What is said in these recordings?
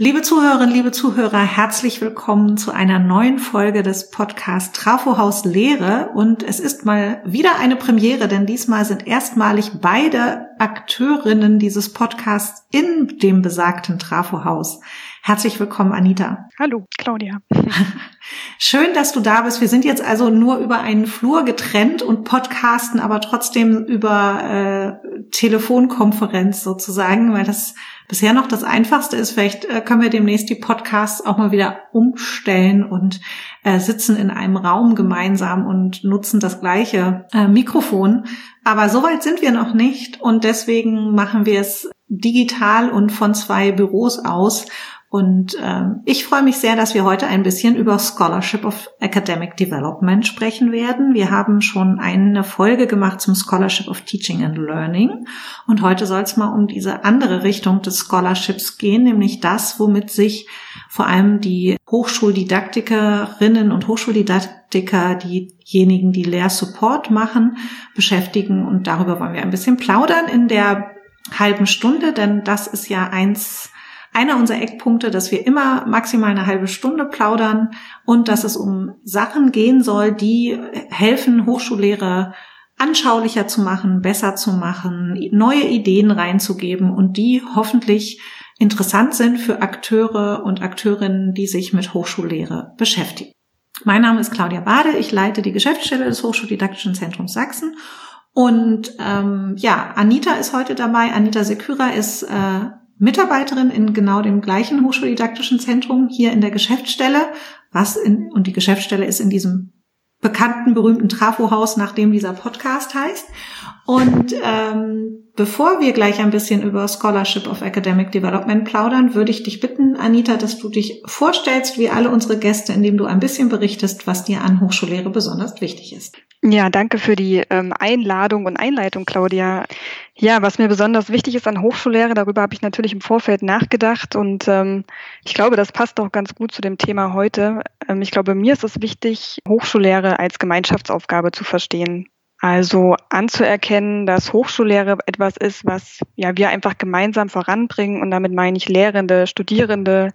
Liebe Zuhörerinnen, liebe Zuhörer, herzlich willkommen zu einer neuen Folge des Podcasts Trafohaus Lehre. Und es ist mal wieder eine Premiere, denn diesmal sind erstmalig beide Akteurinnen dieses Podcasts in dem besagten Trafohaus. Herzlich willkommen, Anita. Hallo, Claudia. Schön, dass du da bist. Wir sind jetzt also nur über einen Flur getrennt und podcasten, aber trotzdem über äh, Telefonkonferenz sozusagen, weil das bisher noch das Einfachste ist. Vielleicht äh, können wir demnächst die Podcasts auch mal wieder umstellen und äh, sitzen in einem Raum gemeinsam und nutzen das gleiche äh, Mikrofon. Aber soweit sind wir noch nicht und deswegen machen wir es digital und von zwei Büros aus. Und ähm, ich freue mich sehr, dass wir heute ein bisschen über Scholarship of Academic Development sprechen werden. Wir haben schon eine Folge gemacht zum Scholarship of Teaching and Learning. Und heute soll es mal um diese andere Richtung des Scholarships gehen, nämlich das, womit sich vor allem die Hochschuldidaktikerinnen und Hochschuldidaktiker, diejenigen, die Lehrsupport machen, beschäftigen. Und darüber wollen wir ein bisschen plaudern in der halben Stunde, denn das ist ja eins einer unserer Eckpunkte, dass wir immer maximal eine halbe Stunde plaudern und dass es um Sachen gehen soll, die helfen, Hochschullehrer anschaulicher zu machen, besser zu machen, neue Ideen reinzugeben und die hoffentlich interessant sind für Akteure und Akteurinnen, die sich mit Hochschullehre beschäftigen. Mein Name ist Claudia Bade, ich leite die Geschäftsstelle des Hochschuldidaktischen Zentrums Sachsen und ähm, ja, Anita ist heute dabei. Anita Seküra ist äh, Mitarbeiterin in genau dem gleichen Hochschuldidaktischen Zentrum hier in der Geschäftsstelle, was in, und die Geschäftsstelle ist in diesem bekannten, berühmten Trafohaus, nach dem dieser Podcast heißt. Und ähm, bevor wir gleich ein bisschen über Scholarship of Academic Development plaudern, würde ich dich bitten, Anita, dass du dich vorstellst, wie alle unsere Gäste, indem du ein bisschen berichtest, was dir an Hochschullehre besonders wichtig ist. Ja, danke für die ähm, Einladung und Einleitung, Claudia. Ja, was mir besonders wichtig ist an Hochschullehre, darüber habe ich natürlich im Vorfeld nachgedacht und ähm, ich glaube, das passt auch ganz gut zu dem Thema heute. Ähm, ich glaube, mir ist es wichtig, Hochschullehre als Gemeinschaftsaufgabe zu verstehen. Also anzuerkennen, dass Hochschullehre etwas ist, was ja wir einfach gemeinsam voranbringen und damit meine ich Lehrende, Studierende,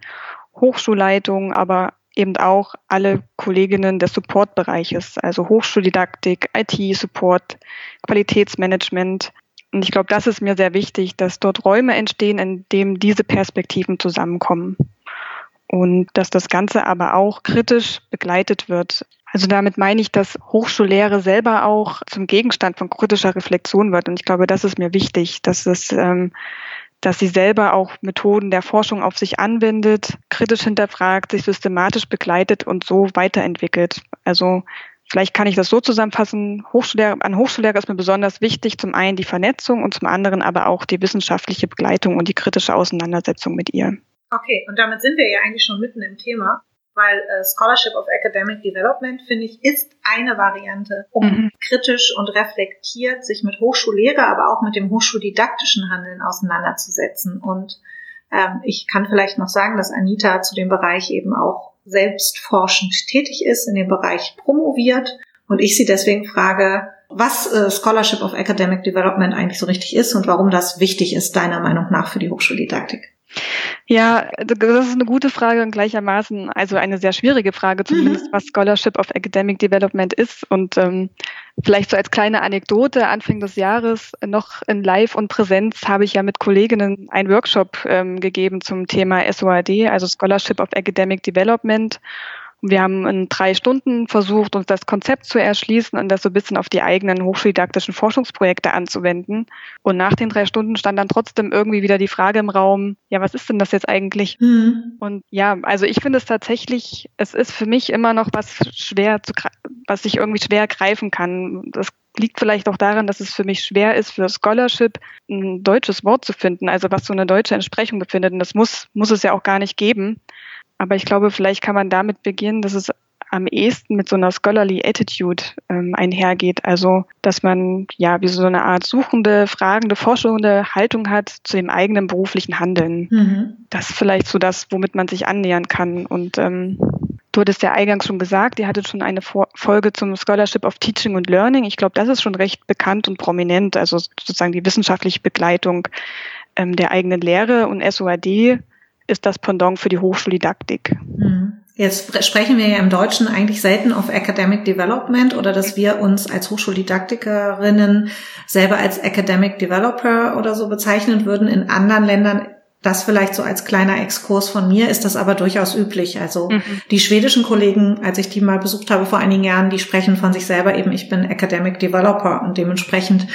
Hochschulleitungen, aber eben auch alle Kolleginnen des Supportbereiches, also Hochschuldidaktik, IT-Support, Qualitätsmanagement. Und ich glaube, das ist mir sehr wichtig, dass dort Räume entstehen, in denen diese Perspektiven zusammenkommen. Und dass das Ganze aber auch kritisch begleitet wird. Also damit meine ich, dass Hochschullehre selber auch zum Gegenstand von kritischer Reflexion wird. Und ich glaube, das ist mir wichtig, dass es ähm, dass sie selber auch Methoden der Forschung auf sich anwendet, kritisch hinterfragt, sich systematisch begleitet und so weiterentwickelt. Also vielleicht kann ich das so zusammenfassen. Hochschullehre, an Hochschullehre ist mir besonders wichtig, zum einen die Vernetzung und zum anderen aber auch die wissenschaftliche Begleitung und die kritische Auseinandersetzung mit ihr. Okay, und damit sind wir ja eigentlich schon mitten im Thema weil äh, Scholarship of Academic Development, finde ich, ist eine Variante, um mhm. kritisch und reflektiert sich mit Hochschullehre, aber auch mit dem hochschuldidaktischen Handeln auseinanderzusetzen. Und ähm, ich kann vielleicht noch sagen, dass Anita zu dem Bereich eben auch selbst forschend tätig ist, in dem Bereich promoviert. Und ich sie deswegen frage, was äh, Scholarship of Academic Development eigentlich so richtig ist und warum das wichtig ist, deiner Meinung nach, für die Hochschuldidaktik. Ja, das ist eine gute Frage und gleichermaßen also eine sehr schwierige Frage, zumindest mhm. was Scholarship of Academic Development ist. Und ähm, vielleicht so als kleine Anekdote, Anfang des Jahres noch in Live und Präsenz habe ich ja mit Kolleginnen einen Workshop ähm, gegeben zum Thema SOAD, also Scholarship of Academic Development. Wir haben in drei Stunden versucht, uns das Konzept zu erschließen und das so ein bisschen auf die eigenen hochschuldidaktischen Forschungsprojekte anzuwenden. Und nach den drei Stunden stand dann trotzdem irgendwie wieder die Frage im Raum, ja, was ist denn das jetzt eigentlich? Mhm. Und ja, also ich finde es tatsächlich, es ist für mich immer noch was schwer zu, was ich irgendwie schwer greifen kann. Das liegt vielleicht auch daran, dass es für mich schwer ist, für Scholarship ein deutsches Wort zu finden, also was so eine deutsche Entsprechung befindet. Und das muss, muss es ja auch gar nicht geben. Aber ich glaube, vielleicht kann man damit beginnen, dass es am ehesten mit so einer scholarly Attitude ähm, einhergeht. Also, dass man ja wie so eine Art suchende, fragende, forschende Haltung hat zu dem eigenen beruflichen Handeln. Mhm. Das ist vielleicht so das, womit man sich annähern kann. Und ähm, du hattest ja eingangs schon gesagt, ihr hattet schon eine Folge zum Scholarship of Teaching and Learning. Ich glaube, das ist schon recht bekannt und prominent. Also sozusagen die wissenschaftliche Begleitung ähm, der eigenen Lehre und SOAD ist das Pendant für die Hochschuldidaktik. Mhm. Jetzt sprechen wir ja im Deutschen eigentlich selten auf Academic Development oder dass wir uns als Hochschuldidaktikerinnen selber als Academic Developer oder so bezeichnen würden. In anderen Ländern das vielleicht so als kleiner Exkurs von mir ist das aber durchaus üblich. Also mhm. die schwedischen Kollegen, als ich die mal besucht habe vor einigen Jahren, die sprechen von sich selber eben, ich bin Academic Developer und dementsprechend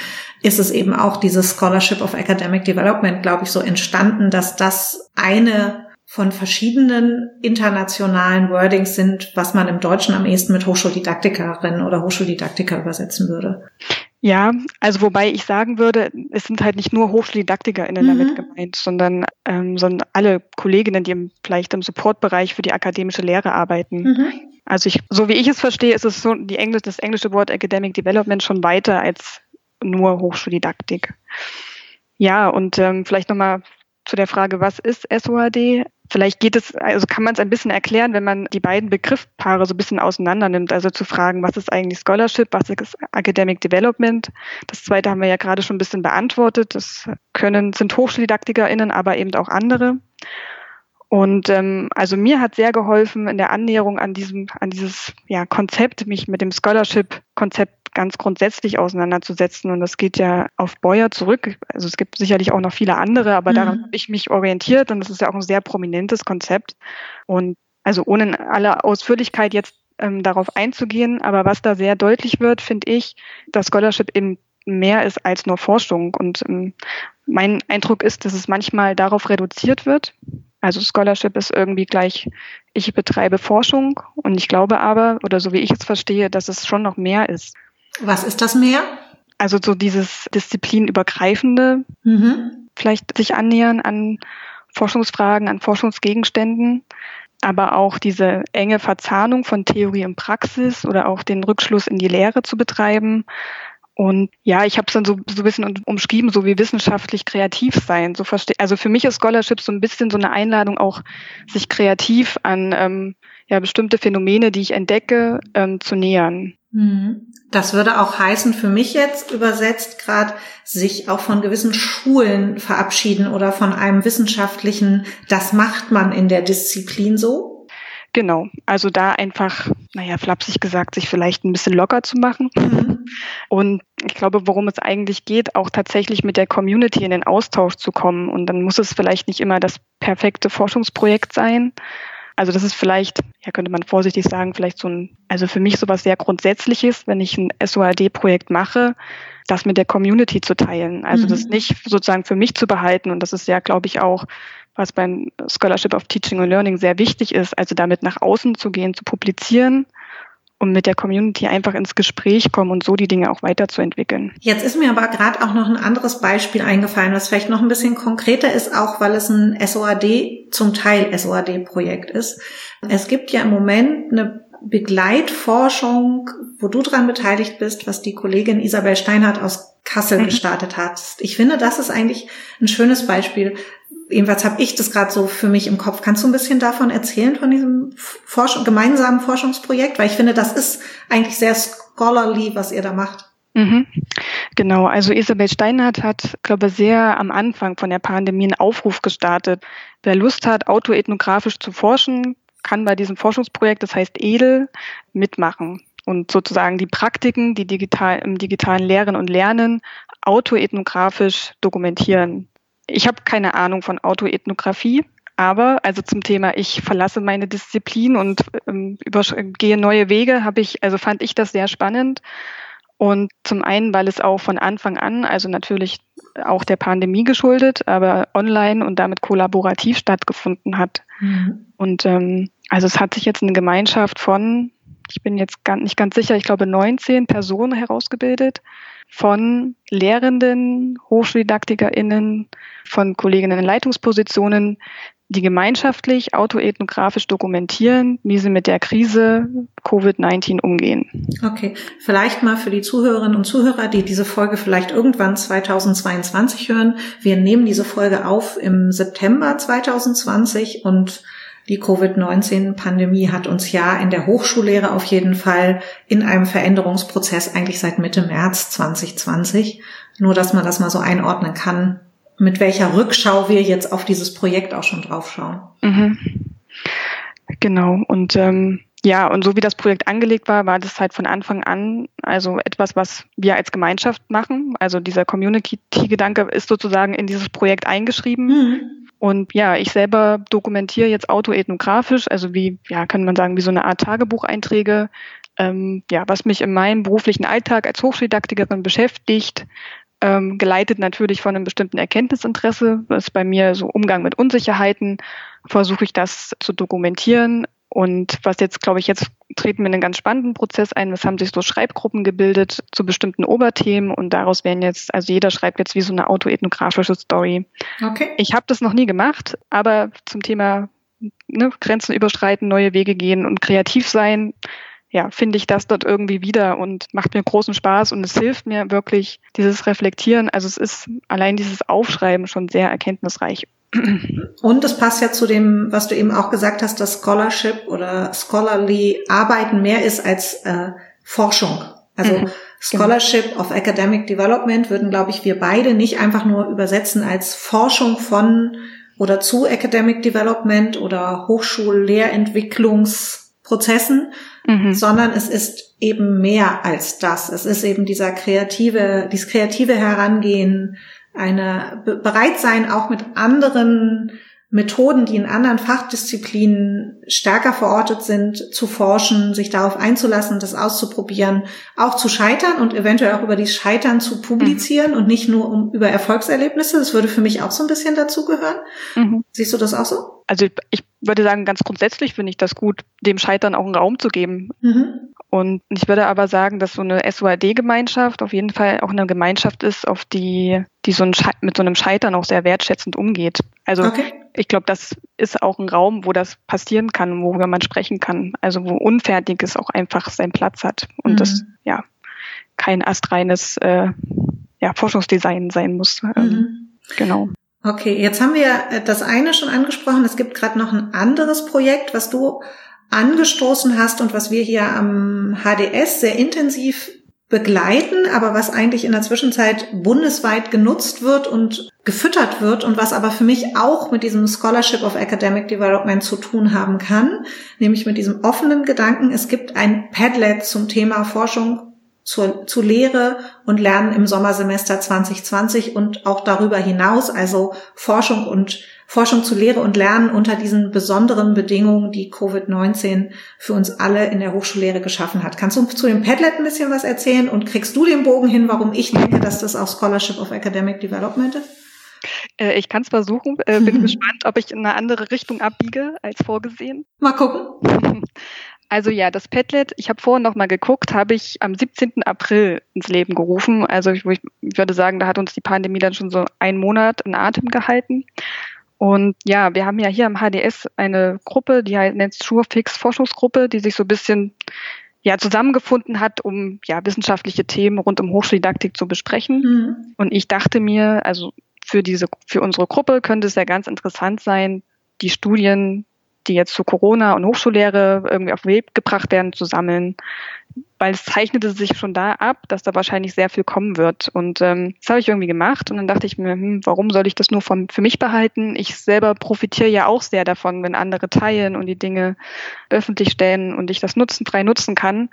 ist es eben auch dieses Scholarship of Academic Development, glaube ich, so entstanden, dass das eine von verschiedenen internationalen Wordings sind, was man im Deutschen am ehesten mit Hochschuldidaktikerin oder Hochschuldidaktiker übersetzen würde. Ja, also wobei ich sagen würde, es sind halt nicht nur HochschuldidaktikerInnen mhm. damit gemeint, sondern, ähm, sondern alle Kolleginnen, die im, vielleicht im Supportbereich für die akademische Lehre arbeiten. Mhm. Also ich, so wie ich es verstehe, ist es so die Englisch, das englische Wort Academic Development schon weiter als nur Hochschuldidaktik. Ja, und ähm, vielleicht nochmal zu der Frage, was ist SOAD? Vielleicht geht es, also kann man es ein bisschen erklären, wenn man die beiden Begriffpaare so ein bisschen auseinander nimmt. Also zu fragen, was ist eigentlich Scholarship, was ist Academic Development? Das zweite haben wir ja gerade schon ein bisschen beantwortet. Das können, sind HochschuldidaktikerInnen, aber eben auch andere. Und ähm, also mir hat sehr geholfen in der Annäherung an diesem, an dieses ja, Konzept, mich mit dem Scholarship-Konzept ganz grundsätzlich auseinanderzusetzen. Und das geht ja auf Beuer zurück. Also es gibt sicherlich auch noch viele andere, aber mhm. daran habe ich mich orientiert und das ist ja auch ein sehr prominentes Konzept. Und also ohne in aller Ausführlichkeit jetzt ähm, darauf einzugehen, aber was da sehr deutlich wird, finde ich, dass Scholarship eben mehr ist als nur Forschung. Und ähm, mein Eindruck ist, dass es manchmal darauf reduziert wird. Also Scholarship ist irgendwie gleich, ich betreibe Forschung und ich glaube aber, oder so wie ich es verstehe, dass es schon noch mehr ist. Was ist das mehr? Also so dieses disziplinübergreifende, mhm. vielleicht sich annähern an Forschungsfragen, an Forschungsgegenständen, aber auch diese enge Verzahnung von Theorie und Praxis oder auch den Rückschluss in die Lehre zu betreiben. Und ja, ich habe es dann so, so ein bisschen umschrieben, so wie wissenschaftlich kreativ sein. So verstehe, also für mich ist Scholarship so ein bisschen so eine Einladung, auch sich kreativ an ähm, ja, bestimmte Phänomene, die ich entdecke, ähm, zu nähern. Mhm. Das würde auch heißen, für mich jetzt übersetzt gerade, sich auch von gewissen Schulen verabschieden oder von einem wissenschaftlichen, das macht man in der Disziplin so? Genau, also da einfach, naja, flapsig gesagt, sich vielleicht ein bisschen locker zu machen. Mhm. Und ich glaube, worum es eigentlich geht, auch tatsächlich mit der Community in den Austausch zu kommen. Und dann muss es vielleicht nicht immer das perfekte Forschungsprojekt sein, also das ist vielleicht, ja könnte man vorsichtig sagen, vielleicht so ein, also für mich sowas sehr Grundsätzliches, wenn ich ein SOAD-Projekt mache, das mit der Community zu teilen. Also mhm. das nicht sozusagen für mich zu behalten. Und das ist ja, glaube ich, auch, was beim Scholarship of Teaching and Learning sehr wichtig ist, also damit nach außen zu gehen, zu publizieren und mit der Community einfach ins Gespräch kommen und so die Dinge auch weiterzuentwickeln. Jetzt ist mir aber gerade auch noch ein anderes Beispiel eingefallen, was vielleicht noch ein bisschen konkreter ist, auch weil es ein SOAD, zum Teil SOAD-Projekt ist. Es gibt ja im Moment eine Begleitforschung, wo du dran beteiligt bist, was die Kollegin Isabel Steinhardt aus Kassel mhm. gestartet hat. Ich finde, das ist eigentlich ein schönes Beispiel, jedenfalls habe ich das gerade so für mich im Kopf. Kannst du ein bisschen davon erzählen, von diesem Forsch gemeinsamen Forschungsprojekt? Weil ich finde, das ist eigentlich sehr scholarly, was ihr da macht. Mhm. Genau, also Isabel Steinhardt hat, glaube ich, sehr am Anfang von der Pandemie einen Aufruf gestartet. Wer Lust hat, autoethnografisch zu forschen, kann bei diesem Forschungsprojekt, das heißt EDEL, mitmachen und sozusagen die Praktiken, die digital, im digitalen Lehren und Lernen autoethnografisch dokumentieren. Ich habe keine Ahnung von Autoethnographie, aber also zum Thema, ich verlasse meine Disziplin und ähm, gehe neue Wege, habe ich, also fand ich das sehr spannend. Und zum einen, weil es auch von Anfang an, also natürlich auch der Pandemie geschuldet, aber online und damit kollaborativ stattgefunden hat. Mhm. Und ähm, also es hat sich jetzt eine Gemeinschaft von, ich bin jetzt gar nicht ganz sicher, ich glaube 19 Personen herausgebildet, von Lehrenden, HochschuldidaktikerInnen, von Kolleginnen in Leitungspositionen, die gemeinschaftlich autoethnografisch dokumentieren, wie sie mit der Krise Covid-19 umgehen. Okay, vielleicht mal für die Zuhörerinnen und Zuhörer, die diese Folge vielleicht irgendwann 2022 hören. Wir nehmen diese Folge auf im September 2020 und die Covid-19-Pandemie hat uns ja in der Hochschullehre auf jeden Fall in einem Veränderungsprozess eigentlich seit Mitte März 2020. Nur, dass man das mal so einordnen kann, mit welcher Rückschau wir jetzt auf dieses Projekt auch schon draufschauen. Mhm. Genau. Und ähm, ja, und so wie das Projekt angelegt war, war das halt von Anfang an also etwas, was wir als Gemeinschaft machen. Also dieser Community-Gedanke ist sozusagen in dieses Projekt eingeschrieben. Mhm. Und ja, ich selber dokumentiere jetzt autoethnografisch, also wie, ja, kann man sagen, wie so eine Art Tagebucheinträge, ähm, ja, was mich in meinem beruflichen Alltag als Hochschuldidaktikerin beschäftigt, ähm, geleitet natürlich von einem bestimmten Erkenntnisinteresse. Das ist bei mir so Umgang mit Unsicherheiten, versuche ich das zu dokumentieren. Und was jetzt, glaube ich, jetzt treten wir in einen ganz spannenden Prozess ein. Es haben sich so Schreibgruppen gebildet zu bestimmten Oberthemen und daraus werden jetzt, also jeder schreibt jetzt wie so eine autoethnografische Story. Okay. Ich habe das noch nie gemacht, aber zum Thema ne, Grenzen überschreiten, neue Wege gehen und kreativ sein, ja, finde ich das dort irgendwie wieder und macht mir großen Spaß und es hilft mir wirklich, dieses Reflektieren. Also es ist allein dieses Aufschreiben schon sehr erkenntnisreich. Und es passt ja zu dem, was du eben auch gesagt hast, dass Scholarship oder Scholarly Arbeiten mehr ist als äh, Forschung. Also mhm. Scholarship of Academic Development würden, glaube ich, wir beide nicht einfach nur übersetzen als Forschung von oder zu Academic Development oder Hochschullehrentwicklungsprozessen, mhm. sondern es ist eben mehr als das. Es ist eben dieser kreative, dieses kreative Herangehen, eine bereit sein, auch mit anderen Methoden, die in anderen Fachdisziplinen stärker verortet sind, zu forschen, sich darauf einzulassen, das auszuprobieren, auch zu scheitern und eventuell auch über die Scheitern zu publizieren mhm. und nicht nur um, über Erfolgserlebnisse. Das würde für mich auch so ein bisschen dazugehören. Mhm. Siehst du das auch so? Also ich würde sagen, ganz grundsätzlich finde ich das gut, dem Scheitern auch einen Raum zu geben. Mhm. Und ich würde aber sagen, dass so eine SOAD-Gemeinschaft auf jeden Fall auch eine Gemeinschaft ist, auf die, die so ein mit so einem Scheitern auch sehr wertschätzend umgeht. Also okay. Ich glaube, das ist auch ein Raum, wo das passieren kann, worüber man sprechen kann. Also wo Unfertiges auch einfach seinen Platz hat und mhm. das ja kein astreines äh, ja, Forschungsdesign sein muss. Ähm, mhm. Genau. Okay, jetzt haben wir das eine schon angesprochen. Es gibt gerade noch ein anderes Projekt, was du angestoßen hast und was wir hier am HDS sehr intensiv begleiten, aber was eigentlich in der Zwischenzeit bundesweit genutzt wird und gefüttert wird und was aber für mich auch mit diesem Scholarship of Academic Development zu tun haben kann, nämlich mit diesem offenen Gedanken, es gibt ein Padlet zum Thema Forschung zur, zu Lehre und Lernen im Sommersemester 2020 und auch darüber hinaus, also Forschung und Forschung zu Lehre und Lernen unter diesen besonderen Bedingungen, die Covid-19 für uns alle in der Hochschullehre geschaffen hat. Kannst du zu dem Padlet ein bisschen was erzählen und kriegst du den Bogen hin, warum ich denke, dass das auch Scholarship of Academic Development ist? Äh, ich kann es versuchen, äh, bin gespannt, ob ich in eine andere Richtung abbiege als vorgesehen. Mal gucken. Also ja, das Padlet, ich habe vorhin noch mal geguckt, habe ich am 17. April ins Leben gerufen. Also ich, ich, würde sagen, da hat uns die Pandemie dann schon so einen Monat in Atem gehalten. Und ja, wir haben ja hier am HDS eine Gruppe, die heißt nennt SureFix Forschungsgruppe, die sich so ein bisschen ja zusammengefunden hat, um ja wissenschaftliche Themen rund um Hochschuldidaktik zu besprechen. Mhm. Und ich dachte mir, also für diese für unsere Gruppe könnte es ja ganz interessant sein, die Studien die jetzt zu Corona und Hochschullehre irgendwie auf den Weg gebracht werden, zu sammeln. Weil es zeichnete sich schon da ab, dass da wahrscheinlich sehr viel kommen wird. Und ähm, das habe ich irgendwie gemacht. Und dann dachte ich mir, hm, warum soll ich das nur von, für mich behalten? Ich selber profitiere ja auch sehr davon, wenn andere teilen und die Dinge öffentlich stellen und ich das nutzen, frei nutzen kann.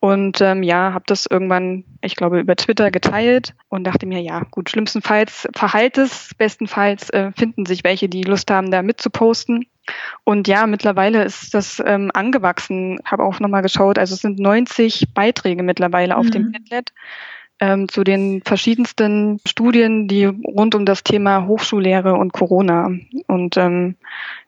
Und ähm, ja, habe das irgendwann, ich glaube, über Twitter geteilt und dachte mir, ja, gut, schlimmstenfalls verhalt es, bestenfalls äh, finden sich welche, die Lust haben, da mitzuposten. Und ja, mittlerweile ist das ähm, angewachsen. Habe auch nochmal geschaut. Also es sind 90 Beiträge mittlerweile auf mhm. dem Padlet ähm, zu den verschiedensten Studien, die rund um das Thema Hochschullehre und Corona. Und ähm,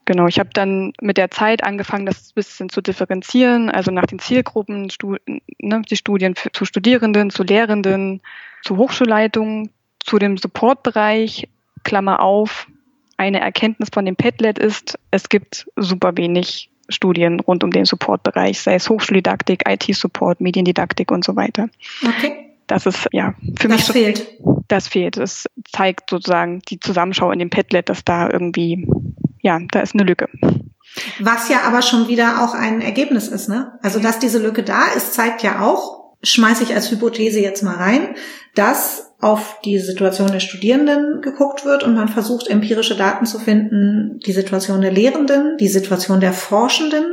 genau, ich habe dann mit der Zeit angefangen, das ein bisschen zu differenzieren, also nach den Zielgruppen, Stu ne, die Studien für, zu Studierenden, zu Lehrenden, zu Hochschulleitungen, zu dem Supportbereich, Klammer auf, eine Erkenntnis von dem Padlet ist, es gibt super wenig Studien rund um den Supportbereich, sei es Hochschuldidaktik, IT-Support, Mediendidaktik und so weiter. Okay. Das ist ja für das mich. Das fehlt. Das fehlt. Das zeigt sozusagen die Zusammenschau in dem Padlet, dass da irgendwie, ja, da ist eine Lücke. Was ja aber schon wieder auch ein Ergebnis ist, ne? Also, dass diese Lücke da ist, zeigt ja auch, schmeiße ich als Hypothese jetzt mal rein, dass auf die Situation der Studierenden geguckt wird und man versucht, empirische Daten zu finden, die Situation der Lehrenden, die Situation der Forschenden,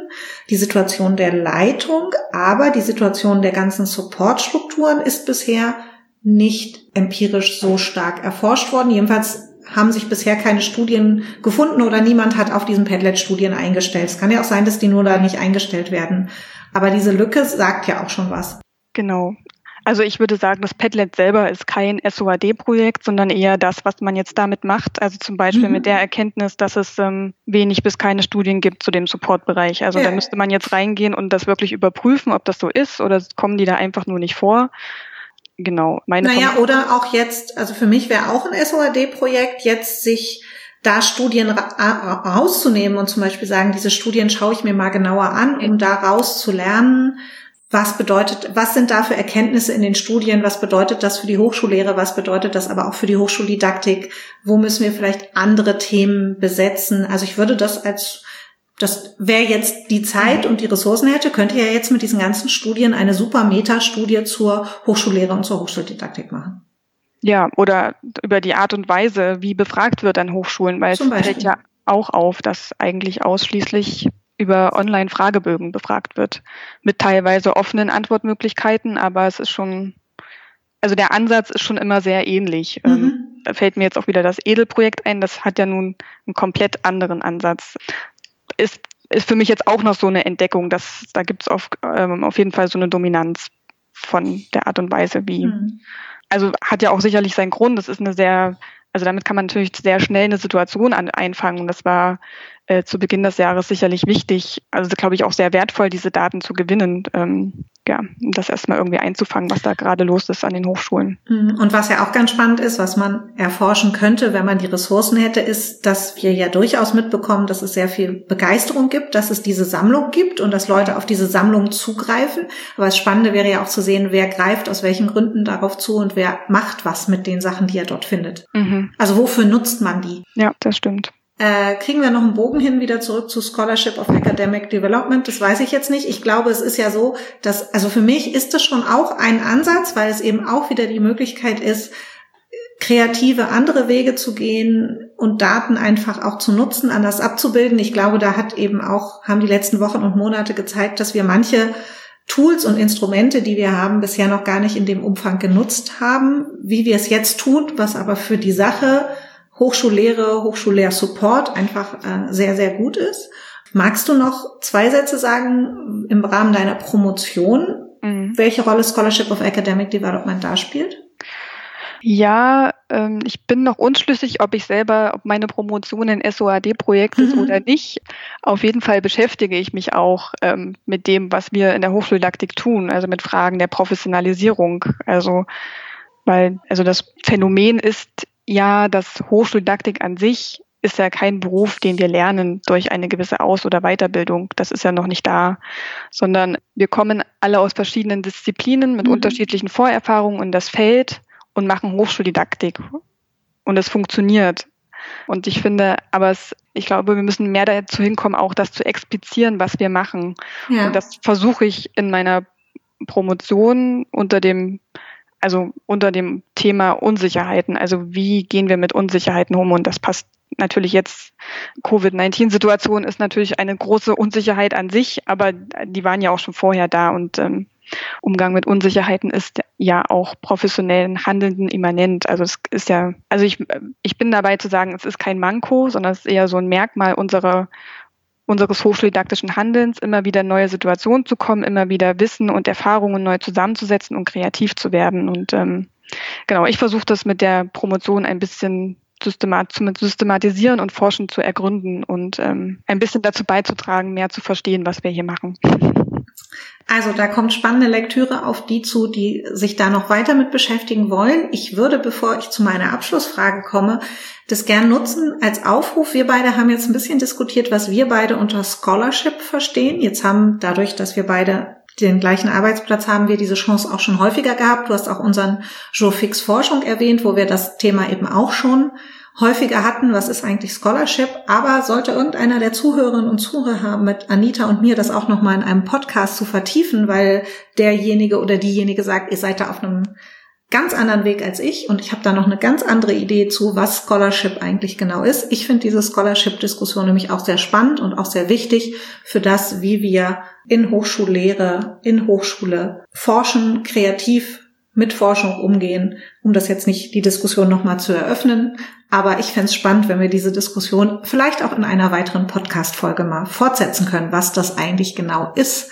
die Situation der Leitung, aber die Situation der ganzen Supportstrukturen ist bisher nicht empirisch so stark erforscht worden. Jedenfalls haben sich bisher keine Studien gefunden oder niemand hat auf diesen Padlet-Studien eingestellt. Es kann ja auch sein, dass die nur da nicht eingestellt werden. Aber diese Lücke sagt ja auch schon was. Genau. Also ich würde sagen, das Padlet selber ist kein SOAD-Projekt, sondern eher das, was man jetzt damit macht. Also zum Beispiel mhm. mit der Erkenntnis, dass es ähm, wenig bis keine Studien gibt zu dem Support-Bereich. Also ja. da müsste man jetzt reingehen und das wirklich überprüfen, ob das so ist oder kommen die da einfach nur nicht vor. Genau. Meine naja, Kom oder auch jetzt, also für mich wäre auch ein SOAD-Projekt, jetzt sich da Studien ra rauszunehmen und zum Beispiel sagen, diese Studien schaue ich mir mal genauer an, um daraus zu lernen, was bedeutet, was sind da für Erkenntnisse in den Studien, was bedeutet das für die Hochschullehre, was bedeutet das aber auch für die Hochschuldidaktik, wo müssen wir vielleicht andere Themen besetzen. Also ich würde das als, das wer jetzt die Zeit und die Ressourcen hätte, könnte ja jetzt mit diesen ganzen Studien eine super Metastudie zur Hochschullehre und zur Hochschuldidaktik machen. Ja, oder über die Art und Weise, wie befragt wird an Hochschulen, weil Zum es fällt ja auch auf, dass eigentlich ausschließlich über Online-Fragebögen befragt wird, mit teilweise offenen Antwortmöglichkeiten, aber es ist schon, also der Ansatz ist schon immer sehr ähnlich. Ähm, mhm. Da fällt mir jetzt auch wieder das Edel-Projekt ein, das hat ja nun einen komplett anderen Ansatz. Ist, ist für mich jetzt auch noch so eine Entdeckung, dass da gibt es auf, ähm, auf jeden Fall so eine Dominanz von der Art und Weise, wie. Mhm. Also hat ja auch sicherlich seinen Grund. Das ist eine sehr, also damit kann man natürlich sehr schnell eine Situation an, einfangen. Das war äh, zu Beginn des Jahres sicherlich wichtig, also glaube ich auch sehr wertvoll, diese Daten zu gewinnen. Ähm, ja, um das erstmal irgendwie einzufangen, was da gerade los ist an den Hochschulen. Mhm. Und was ja auch ganz spannend ist, was man erforschen könnte, wenn man die Ressourcen hätte, ist, dass wir ja durchaus mitbekommen, dass es sehr viel Begeisterung gibt, dass es diese Sammlung gibt und dass Leute auf diese Sammlung zugreifen. Aber das Spannende wäre ja auch zu sehen, wer greift aus welchen Gründen darauf zu und wer macht was mit den Sachen, die er dort findet. Mhm. Also wofür nutzt man die? Ja, das stimmt. Äh, kriegen wir noch einen Bogen hin wieder zurück zu Scholarship of Academic Development? Das weiß ich jetzt nicht. Ich glaube, es ist ja so, dass, also für mich ist das schon auch ein Ansatz, weil es eben auch wieder die Möglichkeit ist, kreative andere Wege zu gehen und Daten einfach auch zu nutzen, anders abzubilden. Ich glaube, da hat eben auch, haben die letzten Wochen und Monate gezeigt, dass wir manche Tools und Instrumente, die wir haben, bisher noch gar nicht in dem Umfang genutzt haben, wie wir es jetzt tun, was aber für die Sache Hochschullehre, Hochschullehrsupport einfach äh, sehr, sehr gut ist. Magst du noch zwei Sätze sagen im Rahmen deiner Promotion, mhm. welche Rolle Scholarship of Academic Development da spielt? Ja, ähm, ich bin noch unschlüssig, ob ich selber, ob meine Promotion ein SOAD-Projekt ist mhm. oder nicht. Auf jeden Fall beschäftige ich mich auch ähm, mit dem, was wir in der Hochschuldidaktik tun, also mit Fragen der Professionalisierung. Also, weil, also das Phänomen ist ja, das Hochschuldidaktik an sich ist ja kein Beruf, den wir lernen durch eine gewisse Aus- oder Weiterbildung. Das ist ja noch nicht da, sondern wir kommen alle aus verschiedenen Disziplinen mit mhm. unterschiedlichen Vorerfahrungen in das Feld und machen Hochschuldidaktik. Und es funktioniert. Und ich finde, aber es, ich glaube, wir müssen mehr dazu hinkommen, auch das zu explizieren, was wir machen. Ja. Und das versuche ich in meiner Promotion unter dem also unter dem Thema Unsicherheiten. Also wie gehen wir mit Unsicherheiten um? Und das passt natürlich jetzt. Covid-19-Situation ist natürlich eine große Unsicherheit an sich, aber die waren ja auch schon vorher da und ähm, Umgang mit Unsicherheiten ist ja auch professionellen Handelnden immanent. Also es ist ja, also ich, ich bin dabei zu sagen, es ist kein Manko, sondern es ist eher so ein Merkmal unserer unseres hochschuldidaktischen Handelns, immer wieder neue Situationen zu kommen, immer wieder Wissen und Erfahrungen neu zusammenzusetzen und kreativ zu werden. Und ähm, genau, ich versuche das mit der Promotion ein bisschen systemat zu systematisieren und forschen zu ergründen und ähm, ein bisschen dazu beizutragen, mehr zu verstehen, was wir hier machen. Also da kommt spannende Lektüre auf die zu, die sich da noch weiter mit beschäftigen wollen. Ich würde, bevor ich zu meiner Abschlussfrage komme, das gern nutzen als Aufruf. Wir beide haben jetzt ein bisschen diskutiert, was wir beide unter Scholarship verstehen. Jetzt haben dadurch, dass wir beide den gleichen Arbeitsplatz haben wir diese Chance auch schon häufiger gehabt. Du hast auch unseren Joe Fix Forschung erwähnt, wo wir das Thema eben auch schon häufiger hatten, was ist eigentlich Scholarship, aber sollte irgendeiner der Zuhörerinnen und Zuhörer haben, mit Anita und mir das auch nochmal in einem Podcast zu vertiefen, weil derjenige oder diejenige sagt, ihr seid da auf einem ganz anderen Weg als ich und ich habe da noch eine ganz andere Idee zu, was Scholarship eigentlich genau ist. Ich finde diese Scholarship-Diskussion nämlich auch sehr spannend und auch sehr wichtig für das, wie wir in Hochschullehre, in Hochschule forschen, kreativ mit Forschung umgehen, um das jetzt nicht die Diskussion nochmal zu eröffnen. Aber ich fände es spannend, wenn wir diese Diskussion vielleicht auch in einer weiteren Podcast-Folge mal fortsetzen können, was das eigentlich genau ist.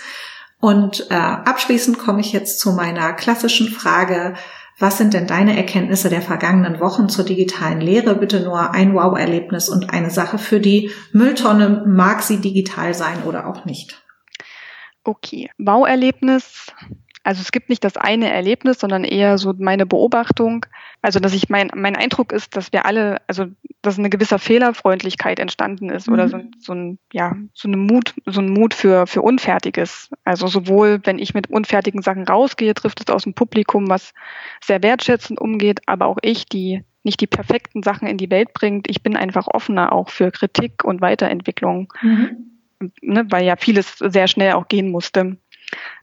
Und äh, abschließend komme ich jetzt zu meiner klassischen Frage, was sind denn deine Erkenntnisse der vergangenen Wochen zur digitalen Lehre? Bitte nur ein Wow-Erlebnis und eine Sache für die Mülltonne. Mag sie digital sein oder auch nicht? Okay, Wow-Erlebnis also es gibt nicht das eine Erlebnis, sondern eher so meine Beobachtung. Also dass ich mein, mein Eindruck ist, dass wir alle, also dass eine gewisse Fehlerfreundlichkeit entstanden ist mhm. oder so, so ein, ja, so eine Mut, so ein Mut für, für Unfertiges. Also sowohl, wenn ich mit unfertigen Sachen rausgehe, trifft es aus dem Publikum, was sehr wertschätzend umgeht, aber auch ich, die nicht die perfekten Sachen in die Welt bringt. Ich bin einfach offener auch für Kritik und Weiterentwicklung. Mhm. Ne, weil ja vieles sehr schnell auch gehen musste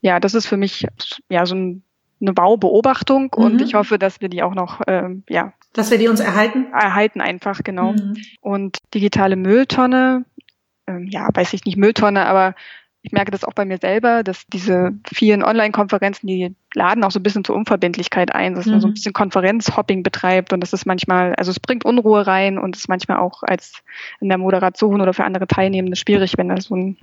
ja, das ist für mich ja so ein, eine Baubeobachtung mhm. und ich hoffe, dass wir die auch noch, ähm, ja. Dass wir die uns erhalten? Erhalten einfach, genau. Mhm. Und digitale Mülltonne, ähm, ja, weiß ich nicht Mülltonne, aber ich merke das auch bei mir selber, dass diese vielen Online-Konferenzen, die laden auch so ein bisschen zur Unverbindlichkeit ein, dass mhm. man so ein mhm. bisschen Konferenzhopping betreibt und das ist manchmal, also es bringt Unruhe rein und es ist manchmal auch als in der Moderation oder für andere Teilnehmende schwierig, wenn da so ein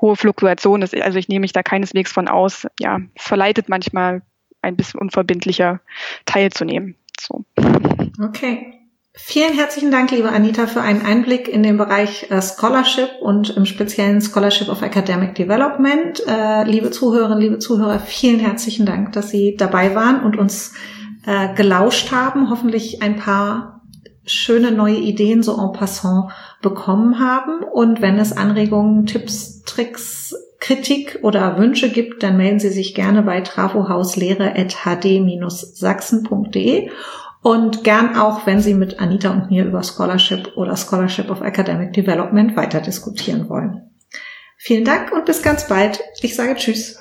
hohe Fluktuation ist. Also ich nehme mich da keineswegs von aus. Ja, verleitet manchmal ein bisschen unverbindlicher teilzunehmen. So. Okay. Vielen herzlichen Dank, liebe Anita, für einen Einblick in den Bereich äh, Scholarship und im speziellen Scholarship of Academic Development. Äh, liebe Zuhörerinnen, liebe Zuhörer, vielen herzlichen Dank, dass Sie dabei waren und uns äh, gelauscht haben. Hoffentlich ein paar schöne neue Ideen so en passant bekommen haben. Und wenn es Anregungen, Tipps, Tricks, Kritik oder Wünsche gibt, dann melden Sie sich gerne bei trafohauslehre.hd-sachsen.de und gern auch, wenn Sie mit Anita und mir über Scholarship oder Scholarship of Academic Development weiter diskutieren wollen. Vielen Dank und bis ganz bald. Ich sage Tschüss.